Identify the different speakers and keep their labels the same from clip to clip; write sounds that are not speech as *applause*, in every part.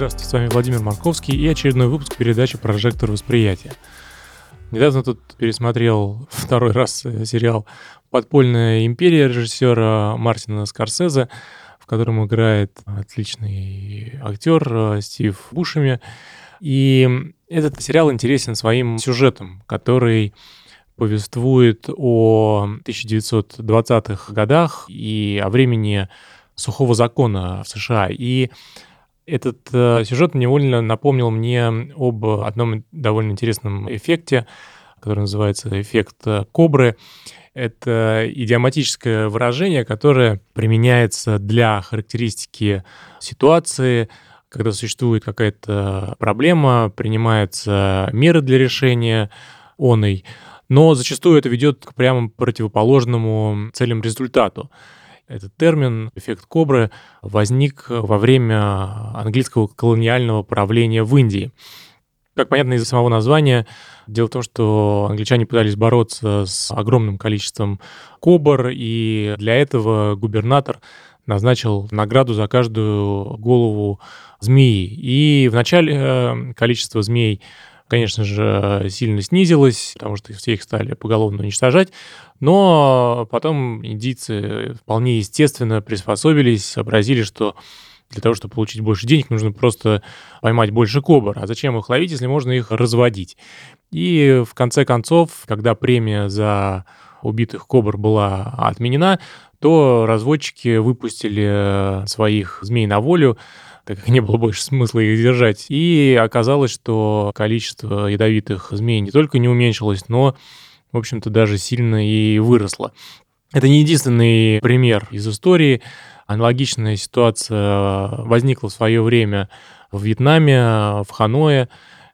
Speaker 1: Здравствуйте, с вами Владимир Марковский и очередной выпуск передачи «Прожектор восприятия». Недавно тут пересмотрел второй раз э, сериал «Подпольная империя» режиссера Мартина Скорсезе, в котором играет отличный актер э, Стив Бушеми. И этот сериал интересен своим сюжетом, который повествует о 1920-х годах и о времени сухого закона в США. И этот э, сюжет невольно напомнил мне об одном довольно интересном эффекте, который называется эффект э, кобры. Это идиоматическое выражение, которое применяется для характеристики ситуации, когда существует какая-то проблема, принимаются меры для решения оной, но зачастую это ведет к прямо противоположному целям результату. Этот термин «эффект кобры» возник во время английского колониального правления в Индии. Как понятно из самого названия, дело в том, что англичане пытались бороться с огромным количеством кобр, и для этого губернатор назначил награду за каждую голову змеи. И вначале э, количество змей конечно же, сильно снизилось, потому что все их стали поголовно уничтожать. Но потом индийцы вполне естественно приспособились, сообразили, что для того, чтобы получить больше денег, нужно просто поймать больше кобр. А зачем их ловить, если можно их разводить? И в конце концов, когда премия за убитых кобр была отменена, то разводчики выпустили своих змей на волю, так как не было больше смысла их держать. И оказалось, что количество ядовитых змей не только не уменьшилось, но, в общем-то, даже сильно и выросло. Это не единственный пример из истории. Аналогичная ситуация возникла в свое время в Вьетнаме, в Ханое.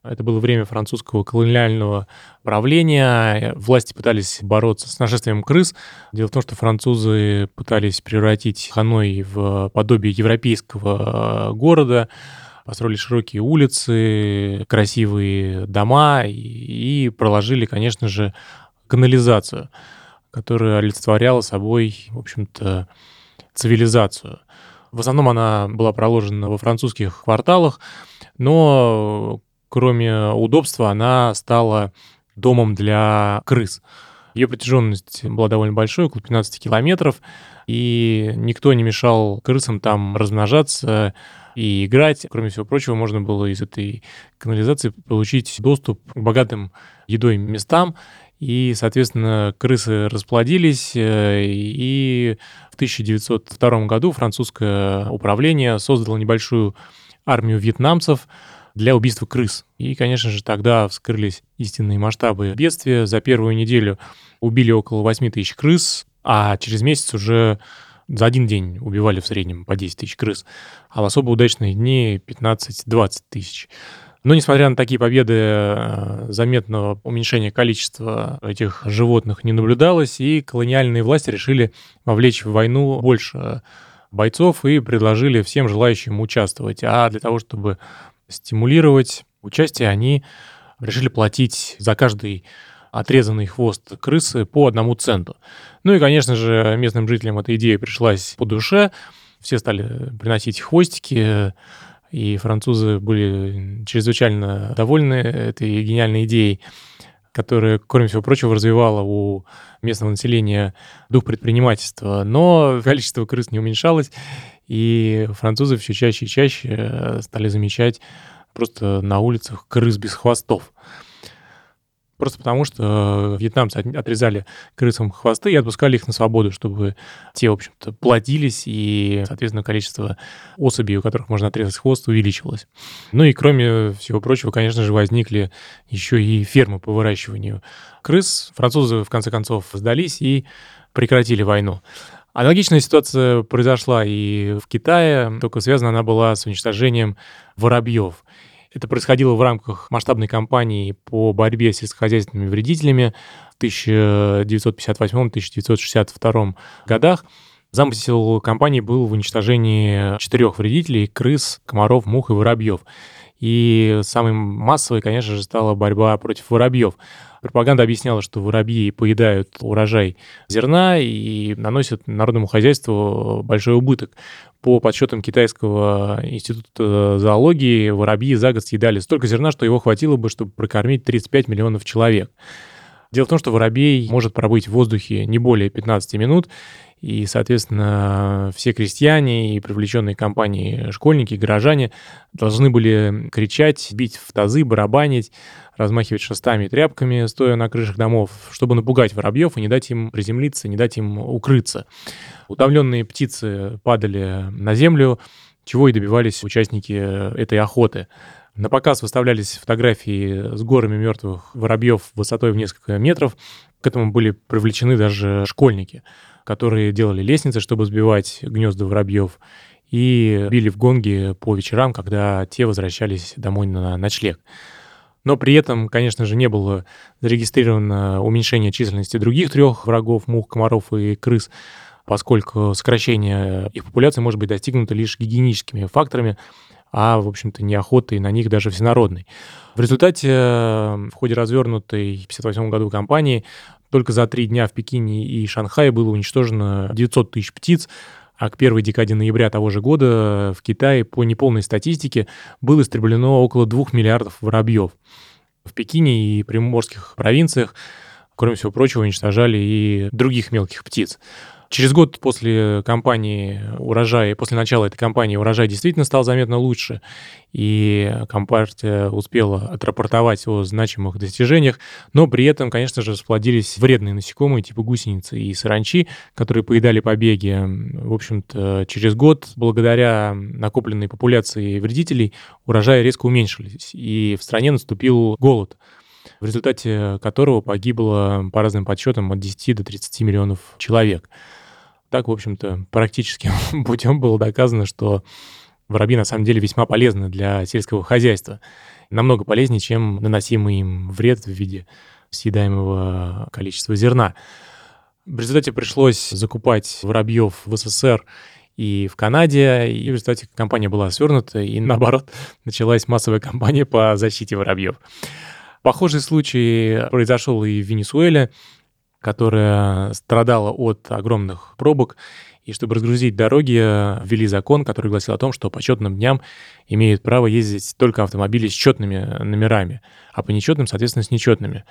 Speaker 1: Это было время французского колониального правления. Власти пытались бороться с нашествием крыс. Дело в том, что французы пытались превратить Ханой в подобие европейского города, построили широкие улицы, красивые дома и проложили, конечно же, канализацию, которая олицетворяла собой, в общем-то, цивилизацию. В основном она была проложена во французских кварталах, но кроме удобства, она стала домом для крыс. Ее протяженность была довольно большой, около 15 километров, и никто не мешал крысам там размножаться и играть. Кроме всего прочего, можно было из этой канализации получить доступ к богатым едой местам, и, соответственно, крысы расплодились, э, и в 1902 году французское управление создало небольшую армию вьетнамцев, для убийства крыс. И, конечно же, тогда вскрылись истинные масштабы бедствия. За первую неделю убили около 8 тысяч крыс, а через месяц уже за один день убивали в среднем по 10 тысяч крыс, а в особо удачные дни 15-20 тысяч. Но, несмотря на такие победы, э, заметного уменьшения количества этих животных не наблюдалось, и колониальные власти решили вовлечь в войну больше бойцов и предложили всем желающим участвовать. А для того, чтобы стимулировать участие, они решили платить за каждый отрезанный хвост крысы по одному центу. Ну и, конечно же, местным жителям эта идея пришлась по душе. Все стали приносить хвостики, и французы были чрезвычайно довольны этой гениальной идеей, которая, кроме всего прочего, развивала у местного населения дух предпринимательства. Но количество крыс не уменьшалось, и французы все чаще и чаще э, стали замечать просто на улицах крыс без хвостов. Просто потому, что вьетнамцы отрезали крысам хвосты и отпускали их на свободу, чтобы те, в общем-то, плодились, и, соответственно, количество особей, у которых можно отрезать хвост, увеличивалось. Ну и, кроме всего прочего, конечно же, возникли еще и фермы по выращиванию крыс. Французы, в конце концов, сдались и прекратили войну. Аналогичная ситуация произошла и в Китае, только связана она была с уничтожением воробьев. Это происходило в рамках масштабной кампании по борьбе с сельскохозяйственными вредителями в 1958-1962 годах. Замысел кампании был в уничтожении четырех вредителей – крыс, комаров, мух и воробьев. И самой массовой, конечно же, стала борьба против воробьев. Пропаганда объясняла, что воробьи поедают урожай зерна и наносят народному хозяйству большой убыток. По подсчетам Китайского института зоологии, воробьи за год съедали столько зерна, что его хватило бы, чтобы прокормить 35 миллионов человек. Дело в том, что воробей может пробыть в воздухе не более 15 минут, и, соответственно, все крестьяне и привлеченные компании школьники, горожане должны были кричать, бить в тазы, барабанить, размахивать шестами и тряпками, стоя на крышах домов, чтобы напугать воробьев и не дать им приземлиться, не дать им укрыться. Утомленные птицы падали на землю, чего и добивались участники этой охоты. На показ выставлялись фотографии с горами мертвых воробьев высотой в несколько метров. К этому были привлечены даже школьники которые делали лестницы, чтобы сбивать гнезда воробьев, и били в гонги по вечерам, когда те возвращались домой на ночлег. Но при этом, конечно же, не было зарегистрировано уменьшение численности других трех врагов, мух, комаров и крыс, поскольку сокращение их популяции может быть достигнуто лишь гигиеническими факторами, а, в общем-то, неохотой на них даже всенародной. В результате в ходе развернутой в 1958 году кампании только за три дня в Пекине и Шанхае было уничтожено 900 тысяч птиц, а к первой декаде ноября того же года в Китае по неполной статистике было истреблено около 2 миллиардов воробьев. В Пекине и приморских провинциях, кроме всего прочего, уничтожали и других мелких птиц. Через год после кампании урожая, после начала этой кампании урожай действительно стал заметно лучше, и Компартия успела отрапортовать о значимых достижениях, но при этом, конечно же, сплодились вредные насекомые типа гусеницы и саранчи, которые поедали побеги. В общем-то, через год, благодаря накопленной популяции вредителей, урожаи резко уменьшились, и в стране наступил голод в результате которого погибло, по разным подсчетам, от 10 до 30 миллионов человек. Так, в общем-то, практически *laughs* путем было доказано, что воробьи на самом деле весьма полезны для сельского хозяйства. Намного полезнее, чем наносимый им вред в виде съедаемого количества зерна. В результате пришлось закупать воробьев в СССР и в Канаде, и в результате компания была свернута, и *laughs* наоборот, началась массовая кампания по защите воробьев. Похожий случай произошел и в Венесуэле которая страдала от огромных пробок, и чтобы разгрузить дороги, ввели закон, который гласил о том, что по четным дням имеют право ездить только автомобили с четными номерами, а по нечетным, соответственно, с нечетными.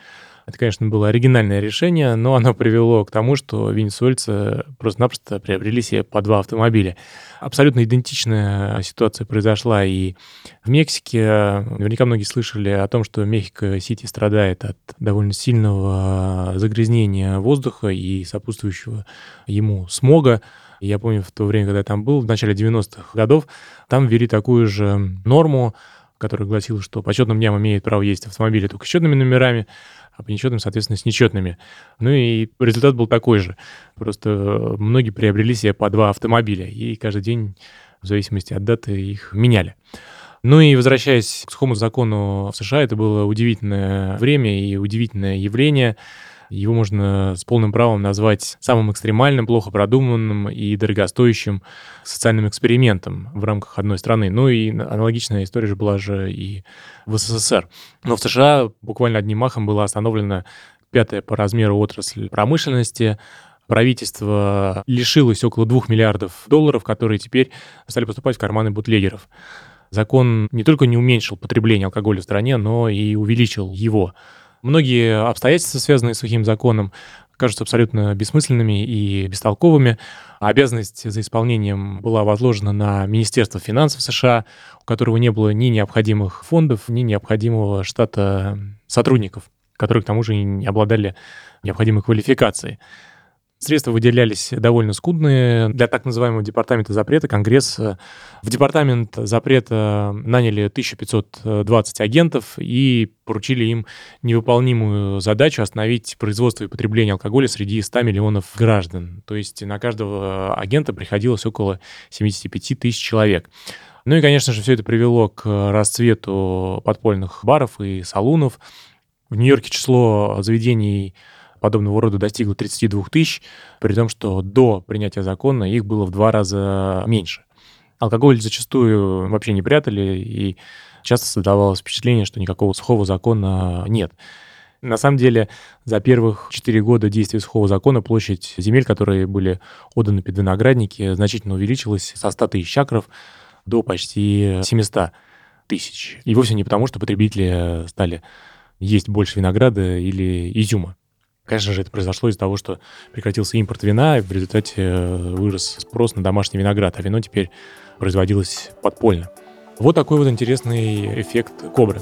Speaker 1: Это, конечно, было оригинальное решение, но оно привело к тому, что венесуэльцы просто-напросто приобрели себе по два автомобиля. Абсолютно идентичная ситуация произошла и в Мексике. Наверняка многие слышали о том, что Мехико-Сити страдает от довольно сильного загрязнения воздуха и сопутствующего ему смога. Я помню, в то время, когда я там был, в начале 90-х годов, там ввели такую же норму, которая гласила, что по четным дням имеет право ездить автомобили только с четными номерами, а по нечетным, соответственно, с нечетными. Ну и результат был такой же. Просто многие приобрели себе по два автомобиля, и каждый день, в зависимости от даты, их меняли. Ну и возвращаясь к сухому закону в США, это было удивительное время и удивительное явление. Его можно с полным правом назвать самым экстремальным, плохо продуманным и дорогостоящим социальным экспериментом в рамках одной страны. Ну и аналогичная история же была же и в СССР. Но в США буквально одним махом была остановлена пятая по размеру отрасль промышленности, правительство лишилось около 2 миллиардов долларов, которые теперь стали поступать в карманы бутлегеров. Закон не только не уменьшил потребление алкоголя в стране, но и увеличил его. Многие обстоятельства, связанные с сухим законом, кажутся абсолютно бессмысленными и бестолковыми. Обязанность за исполнением была возложена на Министерство финансов США, у которого не было ни необходимых фондов, ни необходимого штата сотрудников, которые к тому же не обладали необходимой квалификацией. Средства выделялись довольно скудные. Для так называемого департамента запрета Конгресс э, в департамент запрета наняли 1520 агентов и поручили им невыполнимую задачу остановить производство и потребление алкоголя среди 100 миллионов граждан. То есть на каждого агента приходилось около 75 тысяч человек. Ну и, конечно же, все это привело к расцвету подпольных баров и салунов. В Нью-Йорке число заведений подобного рода достигло 32 тысяч, при том, что до принятия закона их было в два раза меньше. Алкоголь зачастую вообще не прятали, и часто создавалось впечатление, что никакого сухого закона нет. На самом деле, за первых 4 года действия сухого закона площадь земель, которые были отданы под виноградники, значительно увеличилась со 100 тысяч акров до почти 700 тысяч. И вовсе не потому, что потребители стали есть больше винограда или изюма. Конечно же, это произошло из-за того, что прекратился импорт вина, и в результате э, вырос спрос на домашний виноград, а вино теперь производилось подпольно. Вот такой вот интересный эффект кобры.